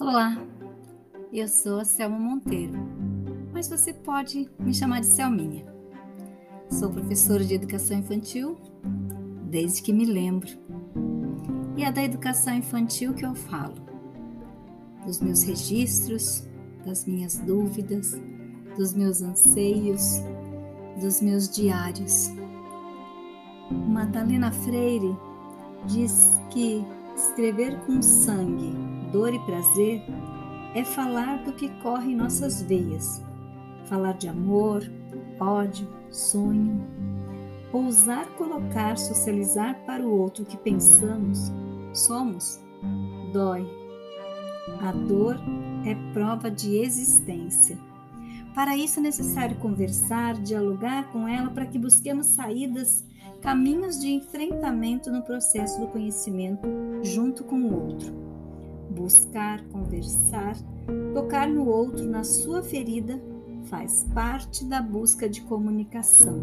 Olá, eu sou a Selma Monteiro, mas você pode me chamar de Selminha. Sou professora de educação infantil desde que me lembro. E é da educação infantil que eu falo, dos meus registros, das minhas dúvidas, dos meus anseios, dos meus diários. Madalena Freire diz que escrever com sangue, dor e prazer é falar do que corre em nossas veias, falar de amor, ódio, sonho, ousar colocar, socializar para o outro que pensamos, somos, dói. A dor é prova de existência. Para isso é necessário conversar, dialogar com ela para que busquemos saídas, caminhos de enfrentamento no processo do conhecimento junto com o outro. Buscar, conversar, tocar no outro na sua ferida faz parte da busca de comunicação.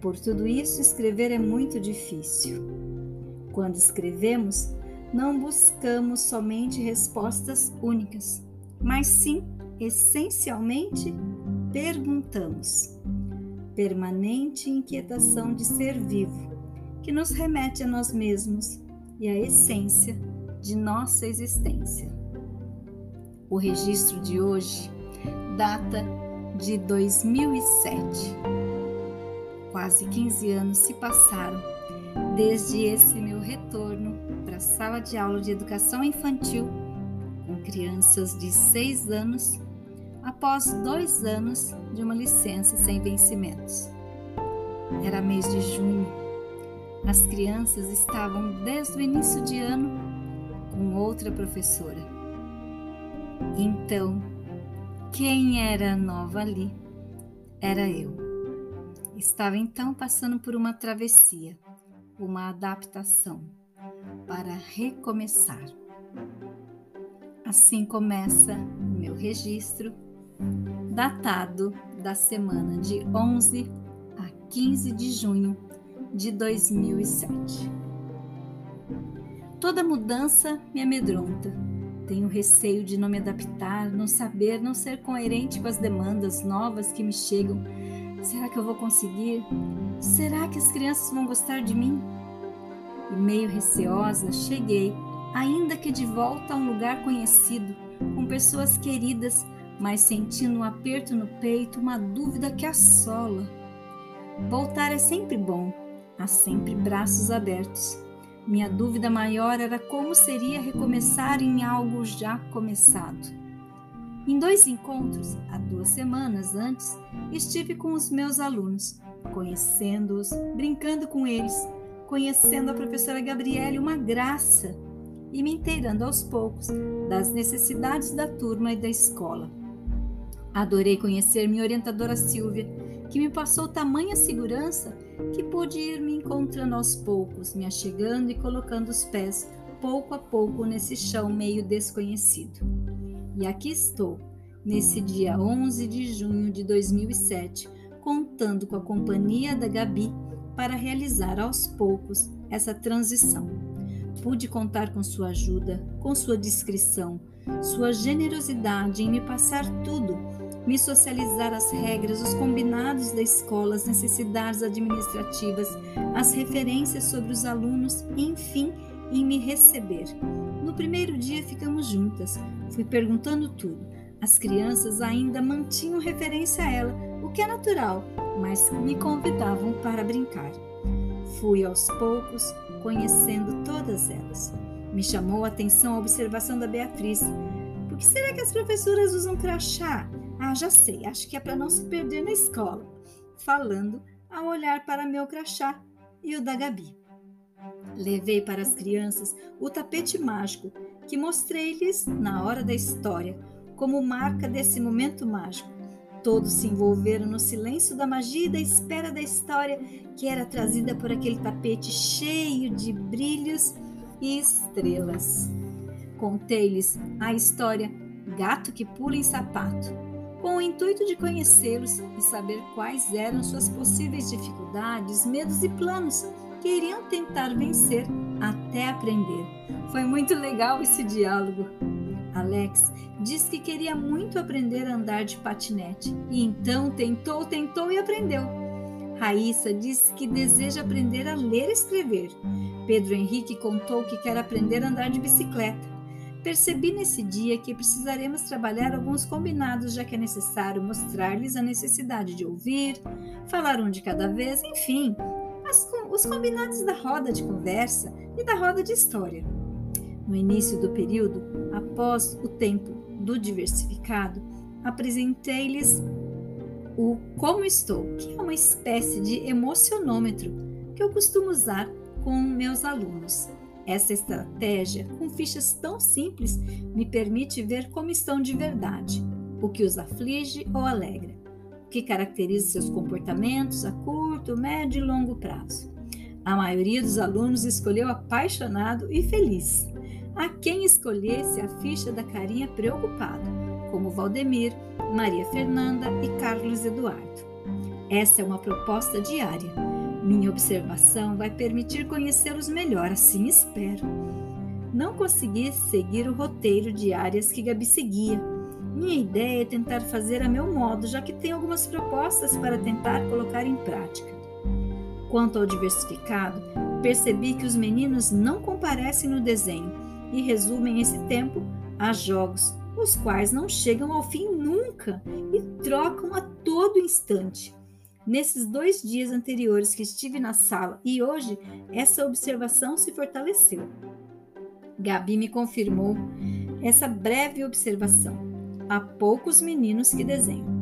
Por tudo isso, escrever é muito difícil. Quando escrevemos, não buscamos somente respostas únicas, mas sim, essencialmente, perguntamos. Permanente inquietação de ser vivo, que nos remete a nós mesmos e à essência de nossa existência. O registro de hoje data de 2007. Quase 15 anos se passaram desde esse meu retorno para a sala de aula de educação infantil com crianças de 6 anos após dois anos de uma licença sem vencimentos. Era mês de junho. As crianças estavam desde o início de ano com outra professora. Então, quem era nova ali era eu. Estava então passando por uma travessia, uma adaptação, para recomeçar. Assim começa o meu registro, datado da semana de 11 a 15 de junho de 2007. Toda mudança me amedronta tenho receio de não me adaptar, não saber, não ser coerente com as demandas novas que me chegam. Será que eu vou conseguir? Será que as crianças vão gostar de mim? E meio receosa, cheguei, ainda que de volta a um lugar conhecido, com pessoas queridas, mas sentindo um aperto no peito, uma dúvida que assola. Voltar é sempre bom, há sempre braços abertos. Minha dúvida maior era como seria recomeçar em algo já começado. Em dois encontros, há duas semanas antes, estive com os meus alunos, conhecendo-os, brincando com eles, conhecendo a professora Gabriele, uma graça, e me inteirando aos poucos das necessidades da turma e da escola. Adorei conhecer minha orientadora Silvia, que me passou tamanha segurança que pude ir me encontrando aos poucos, me achegando e colocando os pés pouco a pouco nesse chão meio desconhecido. E aqui estou, nesse dia 11 de junho de 2007, contando com a companhia da Gabi para realizar aos poucos essa transição. Pude contar com sua ajuda, com sua discrição, sua generosidade em me passar tudo me socializar as regras, os combinados da escola, as necessidades administrativas, as referências sobre os alunos, enfim, em me receber. No primeiro dia ficamos juntas, fui perguntando tudo. As crianças ainda mantinham referência a ela, o que é natural, mas me convidavam para brincar. Fui aos poucos conhecendo todas elas. Me chamou a atenção a observação da Beatriz. Por que será que as professoras usam crachá? Ah, já sei, acho que é para não se perder na escola. Falando ao olhar para meu crachá e o da Gabi. Levei para as crianças o tapete mágico que mostrei-lhes na hora da história, como marca desse momento mágico. Todos se envolveram no silêncio da magia e da espera da história que era trazida por aquele tapete cheio de brilhos e estrelas. Contei-lhes a história Gato que pula em sapato com o intuito de conhecê-los e saber quais eram suas possíveis dificuldades, medos e planos que iriam tentar vencer até aprender. Foi muito legal esse diálogo. Alex disse que queria muito aprender a andar de patinete e então tentou, tentou e aprendeu. Raíssa disse que deseja aprender a ler e escrever. Pedro Henrique contou que quer aprender a andar de bicicleta. Percebi nesse dia que precisaremos trabalhar alguns combinados, já que é necessário mostrar-lhes a necessidade de ouvir, falar um de cada vez, enfim, as, os combinados da roda de conversa e da roda de história. No início do período, após o tempo do diversificado, apresentei-lhes o Como Estou, que é uma espécie de emocionômetro que eu costumo usar com meus alunos. Essa estratégia, com fichas tão simples, me permite ver como estão de verdade, o que os aflige ou alegra, o que caracteriza seus comportamentos a curto, médio e longo prazo. A maioria dos alunos escolheu apaixonado e feliz. A quem escolhesse a ficha da carinha preocupado, como Valdemir, Maria Fernanda e Carlos Eduardo. Essa é uma proposta diária. Minha observação vai permitir conhecê-los melhor, assim espero. Não consegui seguir o roteiro de áreas que Gabi seguia. Minha ideia é tentar fazer a meu modo, já que tenho algumas propostas para tentar colocar em prática. Quanto ao diversificado, percebi que os meninos não comparecem no desenho e resumem esse tempo a jogos, os quais não chegam ao fim nunca e trocam a todo instante. Nesses dois dias anteriores que estive na sala e hoje, essa observação se fortaleceu. Gabi me confirmou essa breve observação. Há poucos meninos que desenham.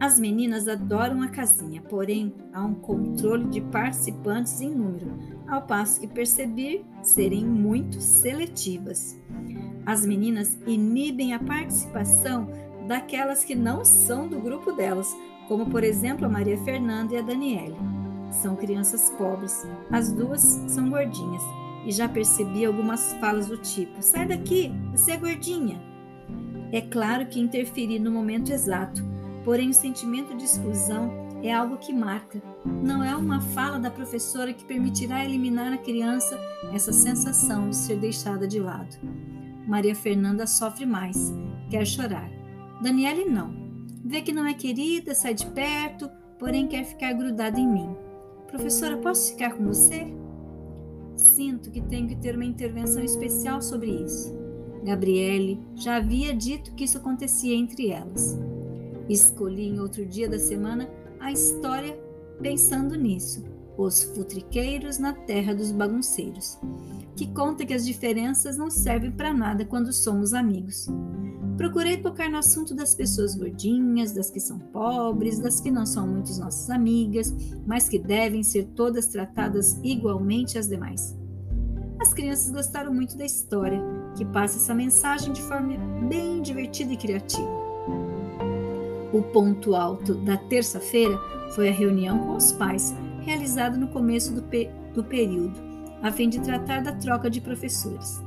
As meninas adoram a casinha, porém há um controle de participantes em número, ao passo que percebi serem muito seletivas. As meninas inibem a participação daquelas que não são do grupo delas, como por exemplo a Maria Fernanda e a Daniele. São crianças pobres, as duas são gordinhas, e já percebi algumas falas do tipo: sai daqui, você é gordinha. É claro que interferi no momento exato, porém o sentimento de exclusão é algo que marca. Não é uma fala da professora que permitirá eliminar na criança essa sensação de ser deixada de lado. Maria Fernanda sofre mais, quer chorar. Daniele não. Vê que não é querida, sai de perto, porém quer ficar grudada em mim. Professora, posso ficar com você? Sinto que tenho que ter uma intervenção especial sobre isso. Gabriele já havia dito que isso acontecia entre elas. Escolhi em outro dia da semana a história pensando nisso, Os Futriqueiros na Terra dos Bagunceiros, que conta que as diferenças não servem para nada quando somos amigos. Procurei tocar no assunto das pessoas gordinhas, das que são pobres, das que não são muitas nossas amigas, mas que devem ser todas tratadas igualmente às demais. As crianças gostaram muito da história, que passa essa mensagem de forma bem divertida e criativa. O ponto alto da terça-feira foi a reunião com os pais, realizada no começo do, pe do período, a fim de tratar da troca de professores.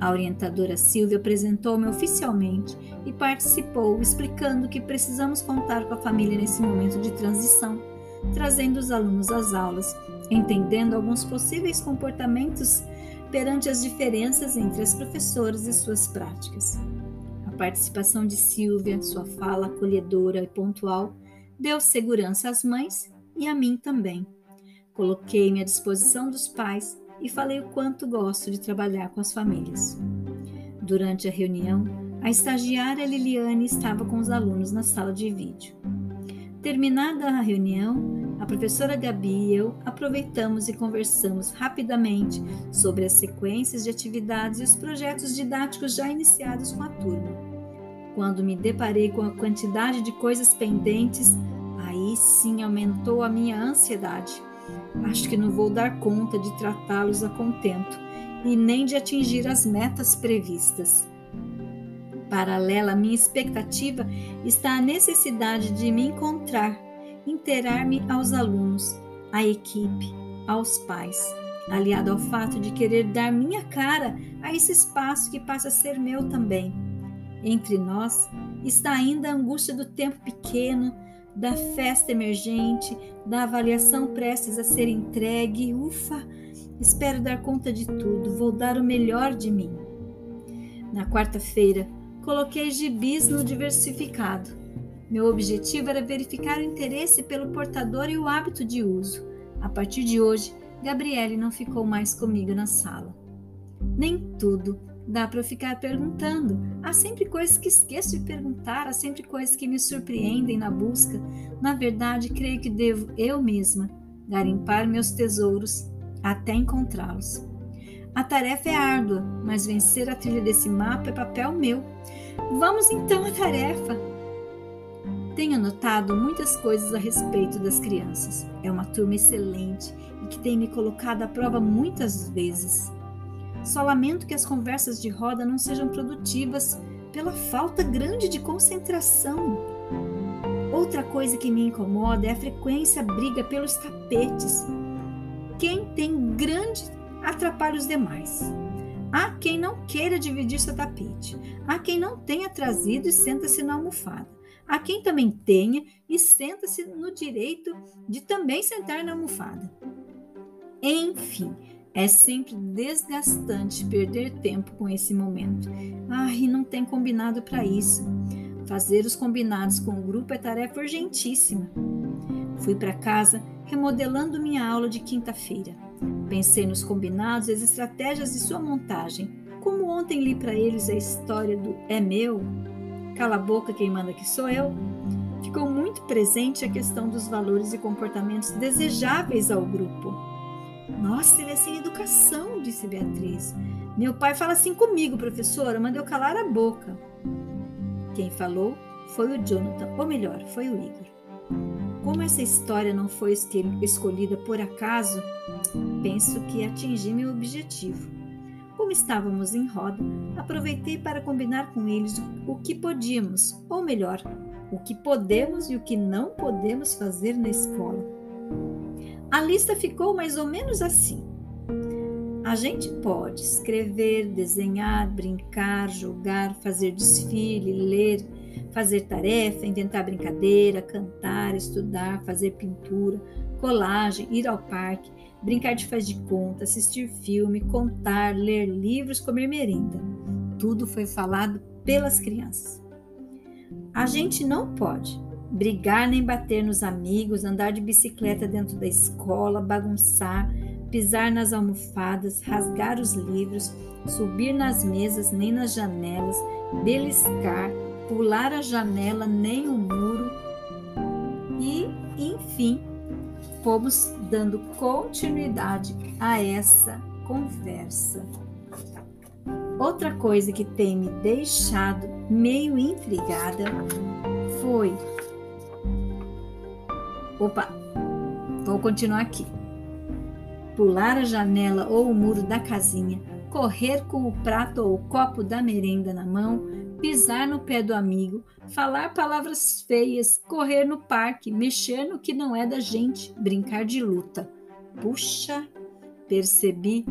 A orientadora Silvia apresentou-me oficialmente e participou, explicando que precisamos contar com a família nesse momento de transição, trazendo os alunos às aulas, entendendo alguns possíveis comportamentos perante as diferenças entre as professoras e suas práticas. A participação de Silvia, sua fala acolhedora e pontual, deu segurança às mães e a mim também. Coloquei-me à disposição dos pais e falei o quanto gosto de trabalhar com as famílias. Durante a reunião, a estagiária Liliane estava com os alunos na sala de vídeo. Terminada a reunião, a professora Gabi e eu aproveitamos e conversamos rapidamente sobre as sequências de atividades e os projetos didáticos já iniciados com a turma. Quando me deparei com a quantidade de coisas pendentes, aí sim aumentou a minha ansiedade. Acho que não vou dar conta de tratá-los a contento e nem de atingir as metas previstas. Paralela à minha expectativa está a necessidade de me encontrar, interar-me aos alunos, à equipe, aos pais, aliado ao fato de querer dar minha cara a esse espaço que passa a ser meu também. Entre nós está ainda a angústia do tempo pequeno, da festa emergente, da avaliação prestes a ser entregue. Ufa! Espero dar conta de tudo, vou dar o melhor de mim. Na quarta-feira, coloquei gibis no diversificado. Meu objetivo era verificar o interesse pelo portador e o hábito de uso. A partir de hoje, Gabriele não ficou mais comigo na sala. Nem tudo dá para ficar perguntando. Há sempre coisas que esqueço de perguntar, há sempre coisas que me surpreendem na busca. Na verdade, creio que devo eu mesma garimpar meus tesouros até encontrá-los. A tarefa é árdua, mas vencer a trilha desse mapa é papel meu. Vamos então à tarefa. Tenho notado muitas coisas a respeito das crianças. É uma turma excelente e que tem me colocado à prova muitas vezes. Só lamento que as conversas de roda não sejam produtivas pela falta grande de concentração. Outra coisa que me incomoda é a frequência briga pelos tapetes. Quem tem grande atrapalha os demais. Há quem não queira dividir seu tapete. Há quem não tenha trazido e senta-se na almofada. Há quem também tenha e senta-se no direito de também sentar na almofada. Enfim, é sempre desgastante perder tempo com esse momento. Ah, e não tem combinado para isso. Fazer os combinados com o grupo é tarefa urgentíssima. Fui para casa remodelando minha aula de quinta-feira. Pensei nos combinados e as estratégias de sua montagem. Como ontem li para eles a história do é meu, cala a boca quem manda que sou eu, ficou muito presente a questão dos valores e comportamentos desejáveis ao grupo. Nossa, ele é sem educação, disse Beatriz. Meu pai fala assim comigo, professora, manda eu calar a boca. Quem falou foi o Jonathan, ou melhor, foi o Igor. Como essa história não foi escolhida por acaso, penso que atingi meu objetivo. Como estávamos em roda, aproveitei para combinar com eles o que podíamos, ou melhor, o que podemos e o que não podemos fazer na escola. A lista ficou mais ou menos assim. A gente pode escrever, desenhar, brincar, jogar, fazer desfile, ler, fazer tarefa, inventar brincadeira, cantar, estudar, fazer pintura, colagem, ir ao parque, brincar de faz de conta, assistir filme, contar, ler livros, comer merenda. Tudo foi falado pelas crianças. A gente não pode brigar nem bater nos amigos, andar de bicicleta dentro da escola, bagunçar, pisar nas almofadas, rasgar os livros, subir nas mesas nem nas janelas, beliscar, pular a janela nem o muro e, enfim, fomos dando continuidade a essa conversa. Outra coisa que tem me deixado meio intrigada foi. Opa, vou continuar aqui pular a janela ou o muro da casinha, correr com o prato ou o copo da merenda na mão, pisar no pé do amigo, falar palavras feias, correr no parque, mexer no que não é da gente, brincar de luta. Puxa, percebi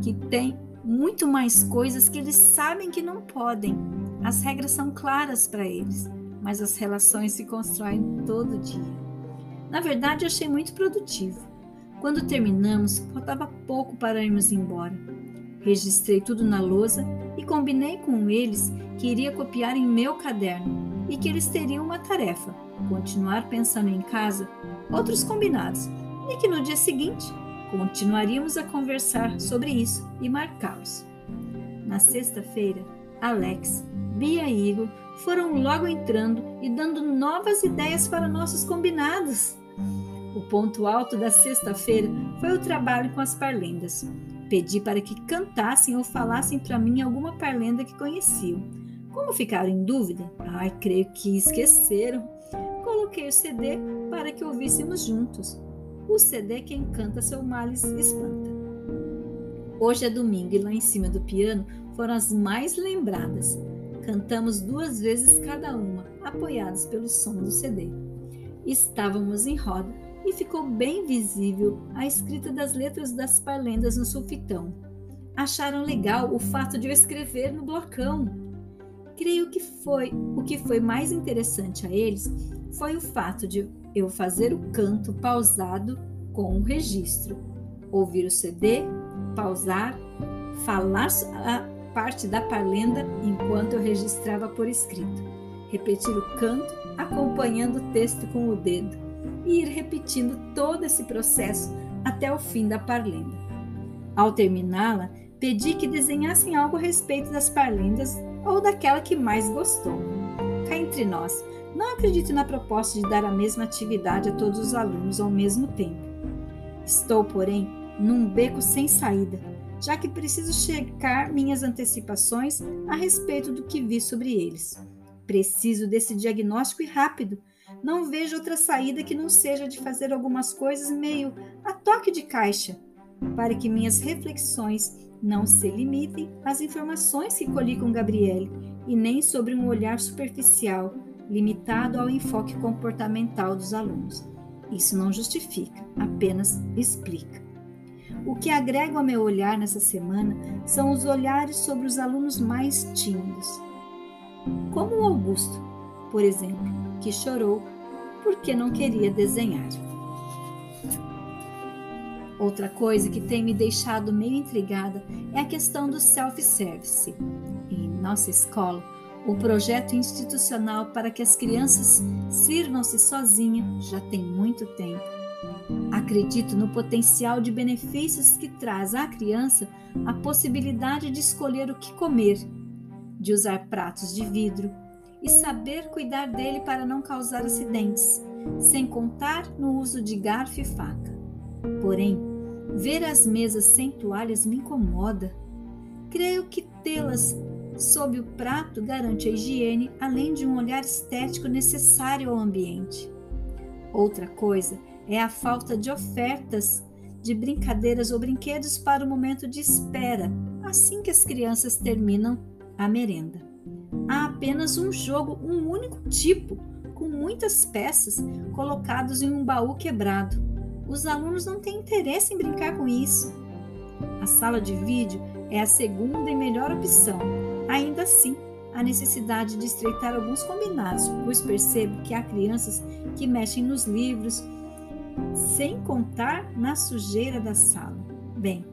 que tem muito mais coisas que eles sabem que não podem. As regras são claras para eles, mas as relações se constroem todo dia. Na verdade, achei muito produtivo. Quando terminamos, faltava pouco para irmos embora. Registrei tudo na lousa e combinei com eles que iria copiar em meu caderno e que eles teriam uma tarefa: continuar pensando em casa, outros combinados, e que no dia seguinte continuaríamos a conversar sobre isso e marcá-los. Na sexta-feira, Alex, Bia e Igor foram logo entrando e dando novas ideias para nossos combinados. O ponto alto da sexta-feira foi o trabalho com as parlendas. Pedi para que cantassem ou falassem para mim alguma parlenda que conheciam. Como ficaram em dúvida? Ai, creio que esqueceram. Coloquei o CD para que ouvíssemos juntos. O CD quem canta seu males espanta. Hoje é domingo e lá em cima do piano foram as mais lembradas. Cantamos duas vezes cada uma, apoiados pelo som do CD. Estávamos em roda e ficou bem visível a escrita das letras das parlendas no sulfitão. Acharam legal o fato de eu escrever no blocão. Creio que foi o que foi mais interessante a eles foi o fato de eu fazer o canto pausado com o registro, ouvir o CD, pausar, falar parte da parlenda enquanto eu registrava por escrito, repetir o canto acompanhando o texto com o dedo e ir repetindo todo esse processo até o fim da parlenda. Ao terminá-la, pedi que desenhassem algo a respeito das parlendas ou daquela que mais gostou. Cá entre nós, não acredito na proposta de dar a mesma atividade a todos os alunos ao mesmo tempo. Estou, porém, num beco sem saída, já que preciso checar minhas antecipações a respeito do que vi sobre eles. Preciso desse diagnóstico e rápido. Não vejo outra saída que não seja de fazer algumas coisas meio a toque de caixa, para que minhas reflexões não se limitem às informações que colhi com Gabriele e nem sobre um olhar superficial, limitado ao enfoque comportamental dos alunos. Isso não justifica, apenas explica. O que agrego ao meu olhar nessa semana são os olhares sobre os alunos mais tímidos. Como o Augusto, por exemplo, que chorou porque não queria desenhar. Outra coisa que tem me deixado meio intrigada é a questão do self-service. Em nossa escola, o projeto institucional para que as crianças sirvam-se sozinhas já tem muito tempo. Acredito no potencial de benefícios que traz à criança a possibilidade de escolher o que comer, de usar pratos de vidro e saber cuidar dele para não causar acidentes, sem contar no uso de garfo e faca. Porém, ver as mesas sem toalhas me incomoda. Creio que tê-las sob o prato garante a higiene, além de um olhar estético necessário ao ambiente. Outra coisa é a falta de ofertas de brincadeiras ou brinquedos para o momento de espera, assim que as crianças terminam a merenda. Há apenas um jogo, um único tipo, com muitas peças colocados em um baú quebrado. Os alunos não têm interesse em brincar com isso. A sala de vídeo é a segunda e melhor opção, Ainda assim, há necessidade de estreitar alguns combinados, pois percebo que há crianças que mexem nos livros, sem contar na sujeira da sala. Bem,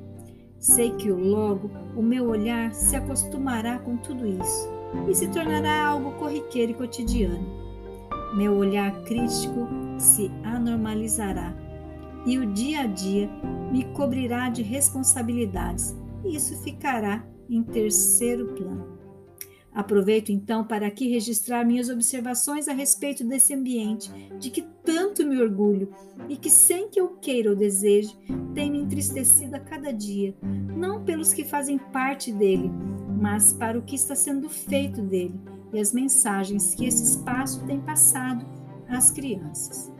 sei que logo o meu olhar se acostumará com tudo isso e se tornará algo corriqueiro e cotidiano. Meu olhar crítico se anormalizará e o dia a dia me cobrirá de responsabilidades e isso ficará em terceiro plano. Aproveito então para aqui registrar minhas observações a respeito desse ambiente de que tanto me orgulho e que, sem que eu queira ou deseje, tem me entristecido a cada dia, não pelos que fazem parte dele, mas para o que está sendo feito dele e as mensagens que esse espaço tem passado às crianças.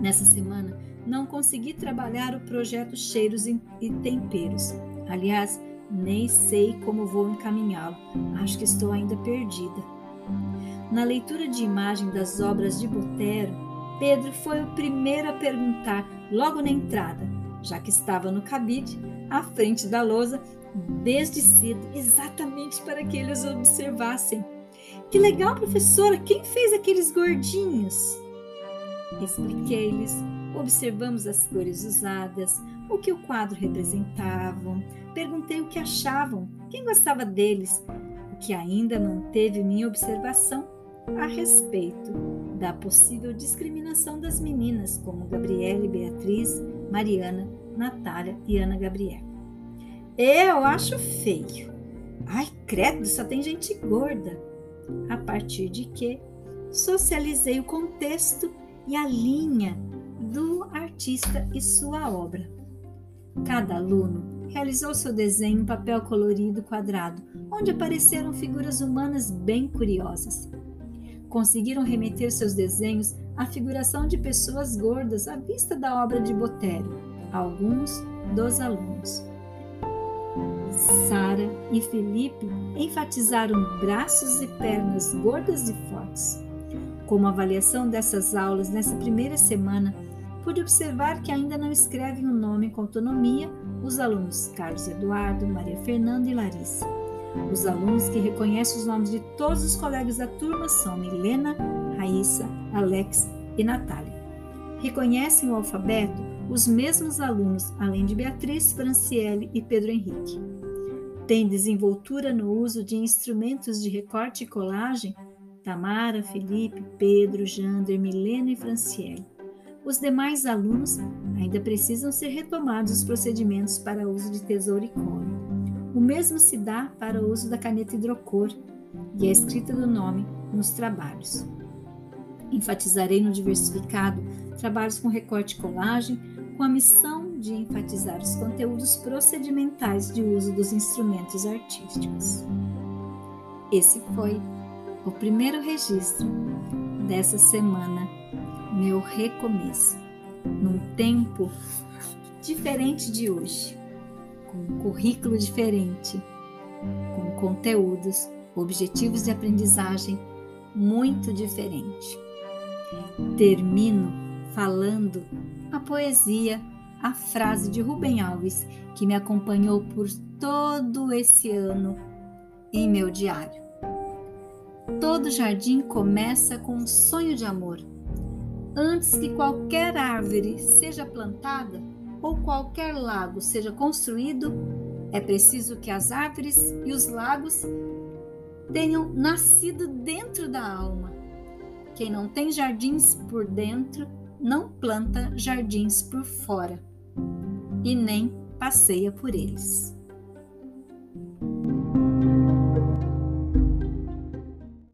Nessa semana, não consegui trabalhar o projeto Cheiros e Temperos. Aliás, nem sei como vou encaminhá-lo. Acho que estou ainda perdida. Na leitura de imagem das obras de Botero, Pedro foi o primeiro a perguntar, logo na entrada, já que estava no cabide, à frente da lousa, desde cedo, exatamente para que eles observassem. Que legal, professora! Quem fez aqueles gordinhos? Expliquei-lhes, observamos as cores usadas, o que o quadro representava, perguntei o que achavam, quem gostava deles, o que ainda manteve minha observação a respeito da possível discriminação das meninas como Gabriele, Beatriz, Mariana, Natália e Ana Gabriela. Eu acho feio. Ai, credo, só tem gente gorda. A partir de que socializei o contexto e a linha artista e sua obra. Cada aluno realizou seu desenho em papel colorido quadrado, onde apareceram figuras humanas bem curiosas. Conseguiram remeter seus desenhos à figuração de pessoas gordas à vista da obra de Botero, alguns dos alunos. Sara e Felipe enfatizaram braços e pernas gordas e fortes. Como avaliação dessas aulas nessa primeira semana, pude observar que ainda não escrevem o nome com autonomia os alunos Carlos Eduardo, Maria Fernanda e Larissa. Os alunos que reconhecem os nomes de todos os colegas da turma são Milena, Raíssa, Alex e Natália. Reconhecem o alfabeto os mesmos alunos, além de Beatriz, Franciele e Pedro Henrique. tem desenvoltura no uso de instrumentos de recorte e colagem? Tamara, Felipe, Pedro, Jander, Milena e Franciele. Os demais alunos ainda precisam ser retomados os procedimentos para uso de tesouro e cola. O mesmo se dá para o uso da caneta hidrocor e a escrita do nome nos trabalhos. Enfatizarei no diversificado trabalhos com recorte e colagem, com a missão de enfatizar os conteúdos procedimentais de uso dos instrumentos artísticos. Esse foi o primeiro registro dessa semana, meu recomeço, num tempo diferente de hoje, com um currículo diferente, com conteúdos, objetivos de aprendizagem muito diferente. Termino falando a poesia, a frase de Rubem Alves que me acompanhou por todo esse ano em meu diário. Todo jardim começa com um sonho de amor. Antes que qualquer árvore seja plantada ou qualquer lago seja construído, é preciso que as árvores e os lagos tenham nascido dentro da alma. Quem não tem jardins por dentro, não planta jardins por fora e nem passeia por eles.